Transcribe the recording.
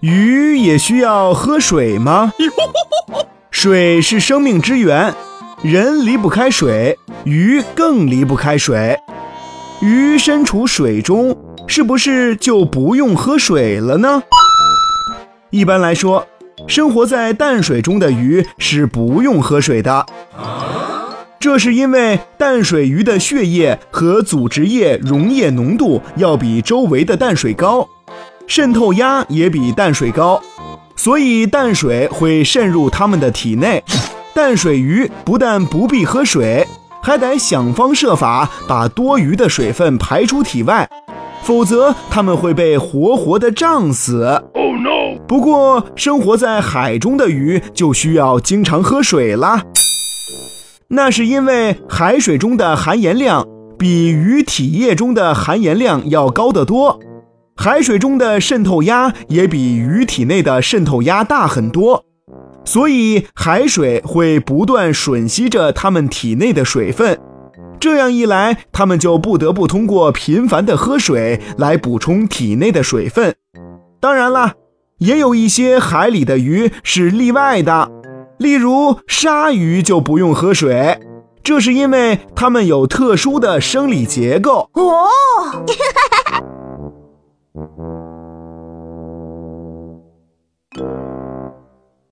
鱼也需要喝水吗？水是生命之源，人离不开水，鱼更离不开水。鱼身处水中，是不是就不用喝水了呢？一般来说，生活在淡水中的鱼是不用喝水的。这是因为淡水鱼的血液和组织液溶液浓度要比周围的淡水高，渗透压也比淡水高，所以淡水会渗入它们的体内。淡水鱼不但不必喝水，还得想方设法把多余的水分排出体外，否则它们会被活活的胀死。哦 no！不过，生活在海中的鱼就需要经常喝水啦。那是因为海水中的含盐量比鱼体液中的含盐量要高得多，海水中的渗透压也比鱼体内的渗透压大很多，所以海水会不断吮吸着它们体内的水分。这样一来，它们就不得不通过频繁的喝水来补充体内的水分。当然啦，也有一些海里的鱼是例外的。例如鲨鱼就不用喝水，这是因为它们有特殊的生理结构。哦。